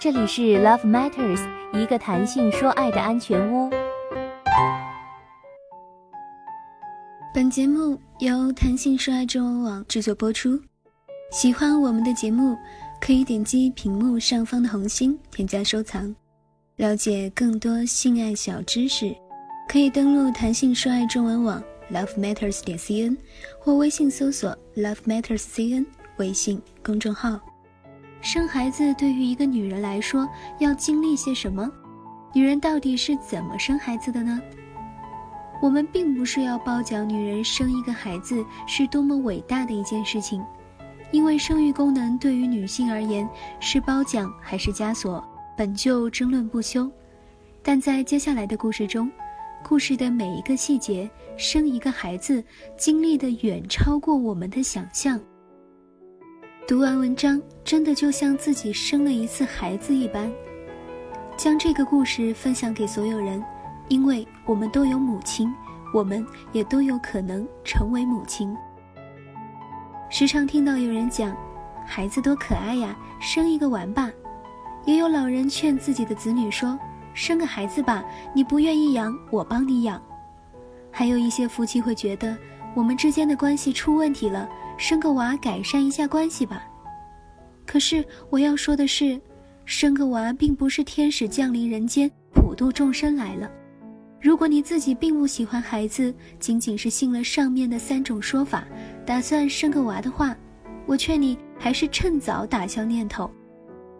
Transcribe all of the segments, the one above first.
这里是 Love Matters，一个弹性说爱的安全屋。本节目由弹性说爱中文网制作播出。喜欢我们的节目，可以点击屏幕上方的红心，添加收藏。了解更多性爱小知识，可以登录弹性说爱中文网 Love Matters 点 cn，或微信搜索 Love Matters cn 微信公众号。生孩子对于一个女人来说要经历些什么？女人到底是怎么生孩子的呢？我们并不是要褒奖女人生一个孩子是多么伟大的一件事情，因为生育功能对于女性而言是褒奖还是枷锁，本就争论不休。但在接下来的故事中，故事的每一个细节，生一个孩子经历的远超过我们的想象。读完文章，真的就像自己生了一次孩子一般。将这个故事分享给所有人，因为我们都有母亲，我们也都有可能成为母亲。时常听到有人讲，孩子多可爱呀，生一个玩吧。也有老人劝自己的子女说，生个孩子吧，你不愿意养，我帮你养。还有一些夫妻会觉得，我们之间的关系出问题了。生个娃改善一下关系吧。可是我要说的是，生个娃并不是天使降临人间普度众生来了。如果你自己并不喜欢孩子，仅仅是信了上面的三种说法，打算生个娃的话，我劝你还是趁早打消念头。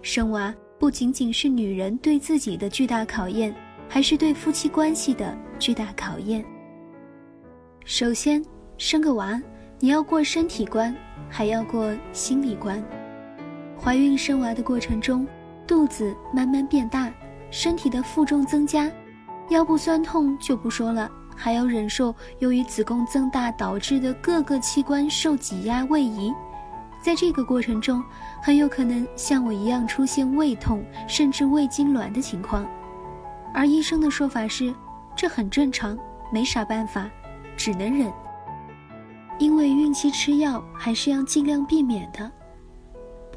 生娃不仅仅是女人对自己的巨大考验，还是对夫妻关系的巨大考验。首先，生个娃。你要过身体关，还要过心理关。怀孕生娃的过程中，肚子慢慢变大，身体的负重增加，腰部酸痛就不说了，还要忍受由于子宫增大导致的各个器官受挤压位移。在这个过程中，很有可能像我一样出现胃痛，甚至胃痉挛的情况。而医生的说法是，这很正常，没啥办法，只能忍。因为孕期吃药还是要尽量避免的。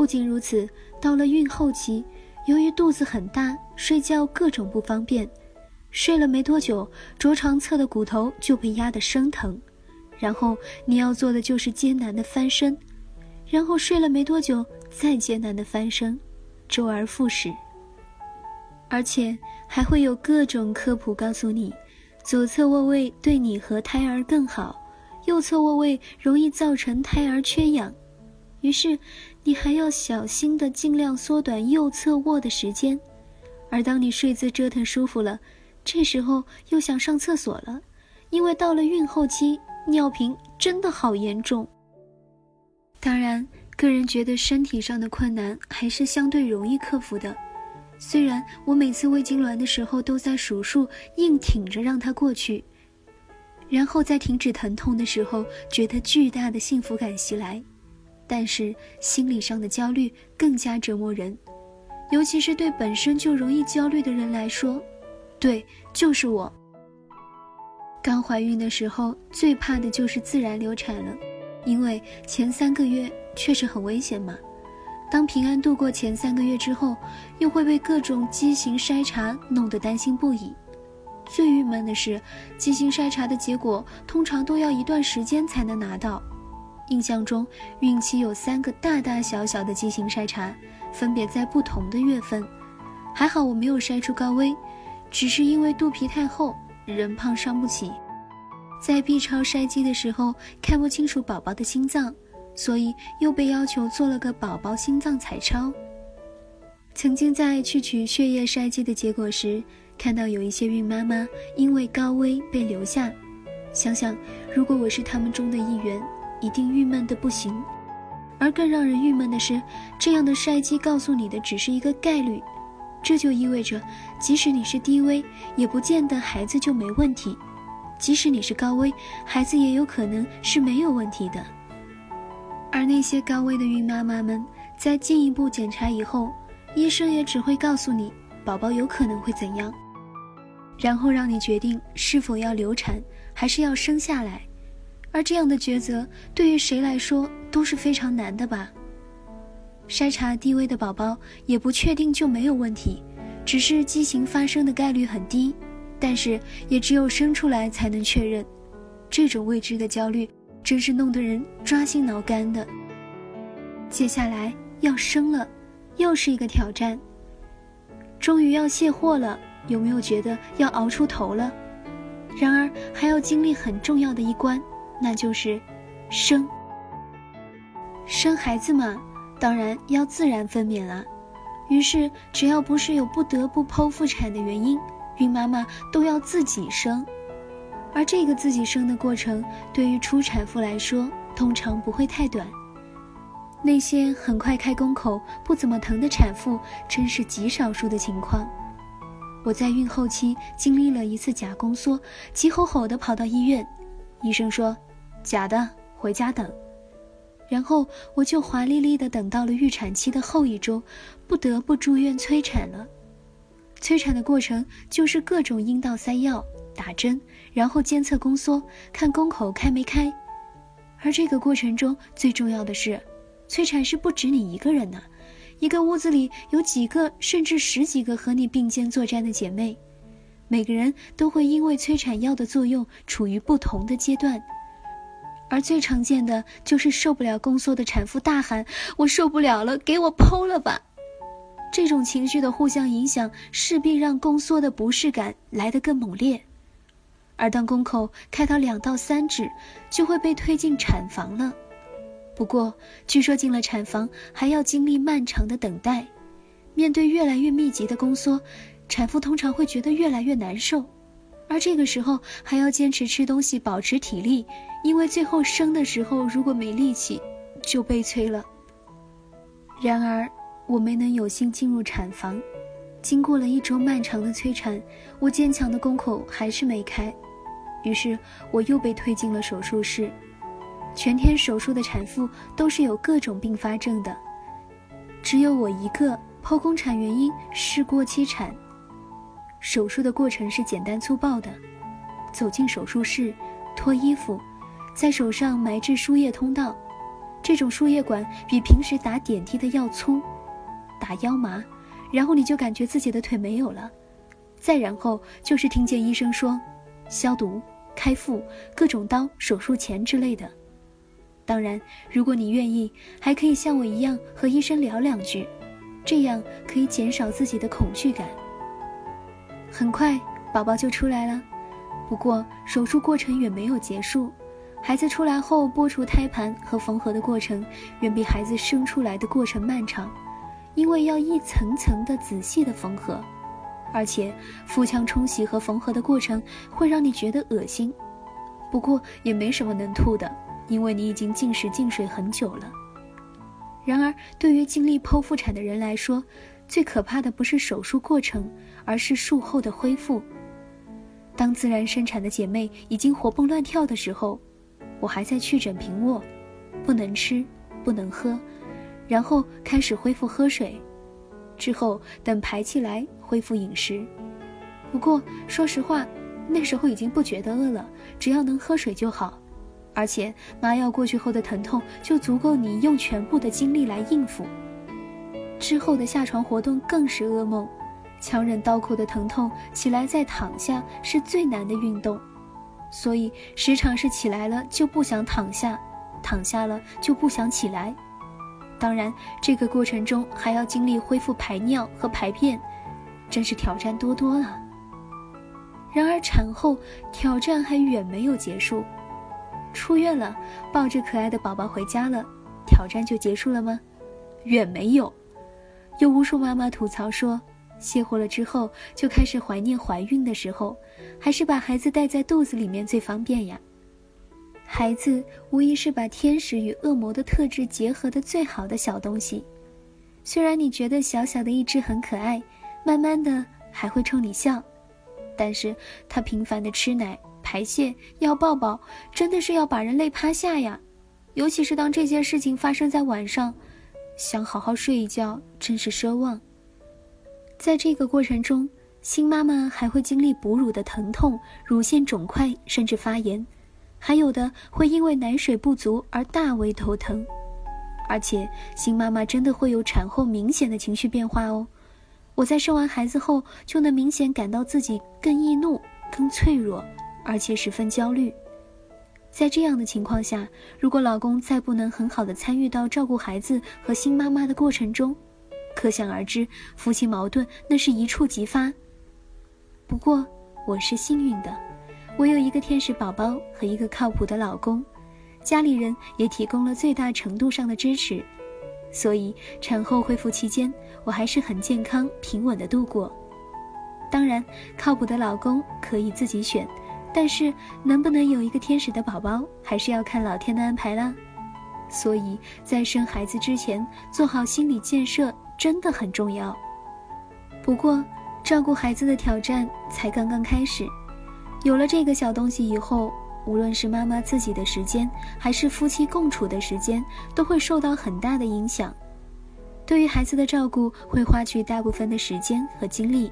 不仅如此，到了孕后期，由于肚子很大，睡觉各种不方便，睡了没多久，着床侧的骨头就被压得生疼，然后你要做的就是艰难的翻身，然后睡了没多久，再艰难的翻身，周而复始。而且还会有各种科普告诉你，左侧卧位对你和胎儿更好。右侧卧位容易造成胎儿缺氧，于是你还要小心的尽量缩短右侧卧的时间。而当你睡姿折腾舒服了，这时候又想上厕所了，因为到了孕后期，尿频真的好严重。当然，个人觉得身体上的困难还是相对容易克服的。虽然我每次胃痉挛的时候都在数数，硬挺着让它过去。然后在停止疼痛的时候，觉得巨大的幸福感袭来，但是心理上的焦虑更加折磨人，尤其是对本身就容易焦虑的人来说。对，就是我。刚怀孕的时候，最怕的就是自然流产了，因为前三个月确实很危险嘛。当平安度过前三个月之后，又会被各种畸形筛查弄得担心不已。最郁闷的是，畸形筛查的结果通常都要一段时间才能拿到。印象中，孕期有三个大大小小的畸形筛查，分别在不同的月份。还好我没有筛出高危，只是因为肚皮太厚，人胖伤不起。在 B 超筛机的时候看不清楚宝宝的心脏，所以又被要求做了个宝宝心脏彩超。曾经在去取血液筛机的结果时。看到有一些孕妈妈因为高危被留下，想想如果我是他们中的一员，一定郁闷的不行。而更让人郁闷的是，这样的筛机告诉你的只是一个概率，这就意味着，即使你是低危，也不见得孩子就没问题；即使你是高危，孩子也有可能是没有问题的。而那些高危的孕妈妈们，在进一步检查以后，医生也只会告诉你，宝宝有可能会怎样。然后让你决定是否要流产，还是要生下来，而这样的抉择对于谁来说都是非常难的吧。筛查低危的宝宝也不确定就没有问题，只是畸形发生的概率很低，但是也只有生出来才能确认。这种未知的焦虑真是弄得人抓心挠肝的。接下来要生了，又是一个挑战。终于要卸货了，有没有觉得要熬出头了？然而还要经历很重要的一关，那就是生。生孩子嘛。当然要自然分娩了，于是只要不是有不得不剖腹产的原因，孕妈妈都要自己生。而这个自己生的过程，对于初产妇来说，通常不会太短。那些很快开宫口、不怎么疼的产妇，真是极少数的情况。我在孕后期经历了一次假宫缩，急吼吼地跑到医院，医生说：“假的，回家等。”然后我就华丽丽的等到了预产期的后一周，不得不住院催产了。催产的过程就是各种阴道塞药、打针，然后监测宫缩，看宫口开没开。而这个过程中最重要的是，催产是不止你一个人呢，一个屋子里有几个甚至十几个和你并肩作战的姐妹，每个人都会因为催产药的作用处于不同的阶段。而最常见的就是受不了宫缩的产妇大喊：“我受不了了，给我剖了吧！”这种情绪的互相影响，势必让宫缩的不适感来得更猛烈。而当宫口开到两到三指，就会被推进产房了。不过，据说进了产房还要经历漫长的等待。面对越来越密集的宫缩，产妇通常会觉得越来越难受。而这个时候还要坚持吃东西保持体力，因为最后生的时候如果没力气，就悲催了。然而我没能有幸进入产房，经过了一周漫长的催产，我坚强的宫口还是没开，于是我又被推进了手术室。全天手术的产妇都是有各种并发症的，只有我一个剖宫产原因是过期产。手术的过程是简单粗暴的，走进手术室，脱衣服，在手上埋置输液通道，这种输液管比平时打点滴的要粗，打腰麻，然后你就感觉自己的腿没有了，再然后就是听见医生说，消毒、开腹、各种刀、手术钳之类的。当然，如果你愿意，还可以像我一样和医生聊两句，这样可以减少自己的恐惧感。很快，宝宝就出来了。不过，手术过程远没有结束。孩子出来后，剥除胎盘和缝合的过程远比孩子生出来的过程漫长，因为要一层层的仔细的缝合，而且腹腔冲洗和缝合的过程会让你觉得恶心。不过也没什么能吐的，因为你已经进食进水很久了。然而，对于经历剖腹产的人来说，最可怕的不是手术过程，而是术后的恢复。当自然生产的姐妹已经活蹦乱跳的时候，我还在去诊平卧，不能吃，不能喝，然后开始恢复喝水，之后等排气来恢复饮食。不过说实话，那时候已经不觉得饿了，只要能喝水就好，而且麻药过去后的疼痛就足够你用全部的精力来应付。之后的下床活动更是噩梦，强忍刀口的疼痛，起来再躺下是最难的运动，所以时常是起来了就不想躺下，躺下了就不想起来。当然，这个过程中还要经历恢复排尿和排便，真是挑战多多了。然而产后挑战还远没有结束，出院了，抱着可爱的宝宝回家了，挑战就结束了吗？远没有。有无数妈妈吐槽说，卸货了之后就开始怀念怀孕的时候，还是把孩子带在肚子里面最方便呀。孩子无疑是把天使与恶魔的特质结合的最好的小东西。虽然你觉得小小的一只很可爱，慢慢的还会冲你笑，但是他频繁的吃奶、排泄、要抱抱，真的是要把人累趴下呀。尤其是当这件事情发生在晚上。想好好睡一觉，真是奢望。在这个过程中，新妈妈还会经历哺乳的疼痛、乳腺肿块甚至发炎，还有的会因为奶水不足而大为头疼。而且新妈妈真的会有产后明显的情绪变化哦。我在生完孩子后，就能明显感到自己更易怒、更脆弱，而且十分焦虑。在这样的情况下，如果老公再不能很好的参与到照顾孩子和新妈妈的过程中，可想而知，夫妻矛盾那是一触即发。不过我是幸运的，我有一个天使宝宝和一个靠谱的老公，家里人也提供了最大程度上的支持，所以产后恢复期间，我还是很健康平稳的度过。当然，靠谱的老公可以自己选。但是，能不能有一个天使的宝宝，还是要看老天的安排了。所以在生孩子之前，做好心理建设真的很重要。不过，照顾孩子的挑战才刚刚开始。有了这个小东西以后，无论是妈妈自己的时间，还是夫妻共处的时间，都会受到很大的影响。对于孩子的照顾，会花去大部分的时间和精力。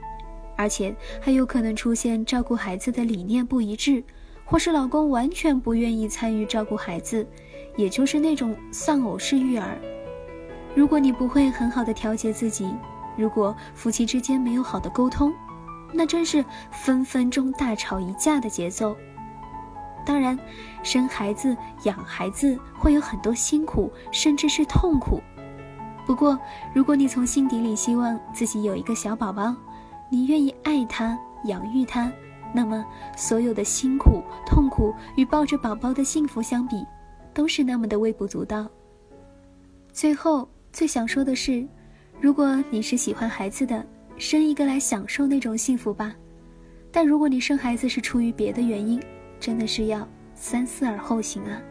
而且还有可能出现照顾孩子的理念不一致，或是老公完全不愿意参与照顾孩子，也就是那种丧偶式育儿。如果你不会很好的调节自己，如果夫妻之间没有好的沟通，那真是分分钟大吵一架的节奏。当然，生孩子、养孩子会有很多辛苦，甚至是痛苦。不过，如果你从心底里希望自己有一个小宝宝，你愿意爱他、养育他，那么所有的辛苦、痛苦与抱着宝宝的幸福相比，都是那么的微不足道。最后，最想说的是，如果你是喜欢孩子的，生一个来享受那种幸福吧；但如果你生孩子是出于别的原因，真的是要三思而后行啊。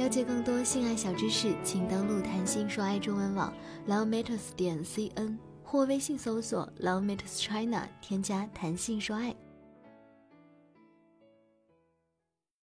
了解更多性爱小知识，请登录谈性说爱中文网 lovematters 点 cn 或微信搜索 lovematters china，添加谈性说爱。